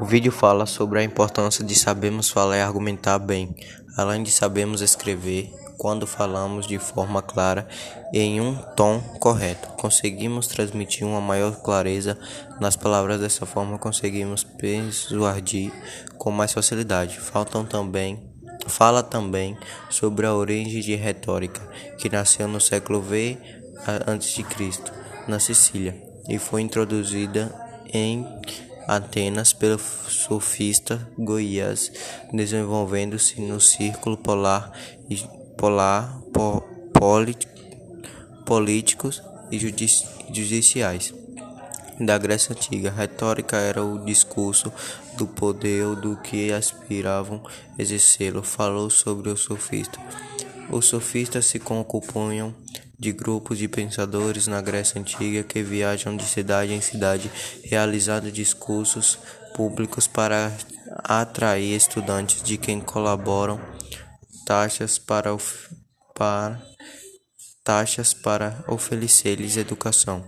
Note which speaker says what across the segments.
Speaker 1: O vídeo fala sobre a importância de sabermos falar e argumentar bem, além de sabermos escrever quando falamos de forma clara e em um tom correto. Conseguimos transmitir uma maior clareza nas palavras, dessa forma conseguimos persuadir com mais facilidade. Faltam também Fala também sobre a origem de retórica, que nasceu no século V a.C., na Sicília, e foi introduzida em Atenas pelo sofista Goiás, desenvolvendo-se no círculo polar polar po, políticos e judici, judiciais da Grécia Antiga. retórica era o discurso do poder ou do que aspiravam exercê-lo. Falou sobre o sofista. Os sofistas se compunham de grupos de pensadores na Grécia Antiga que viajam de cidade em cidade, realizando discursos públicos para atrair estudantes de quem colaboram, taxas para, para taxas para oferecer-lhes educação.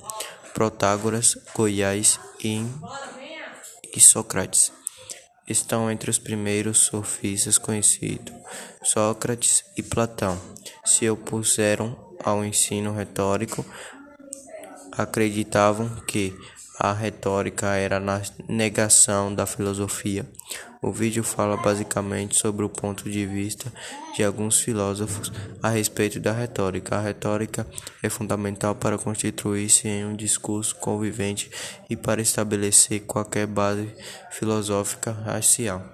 Speaker 1: Protágoras, Goiás e, e Sócrates estão entre os primeiros sofistas conhecidos. Sócrates e Platão se opuseram ao ensino retórico, acreditavam que a retórica era a negação da filosofia. O vídeo fala basicamente sobre o ponto de vista de alguns filósofos a respeito da retórica. A retórica é fundamental para constituir-se em um discurso convivente e para estabelecer qualquer base filosófica racial.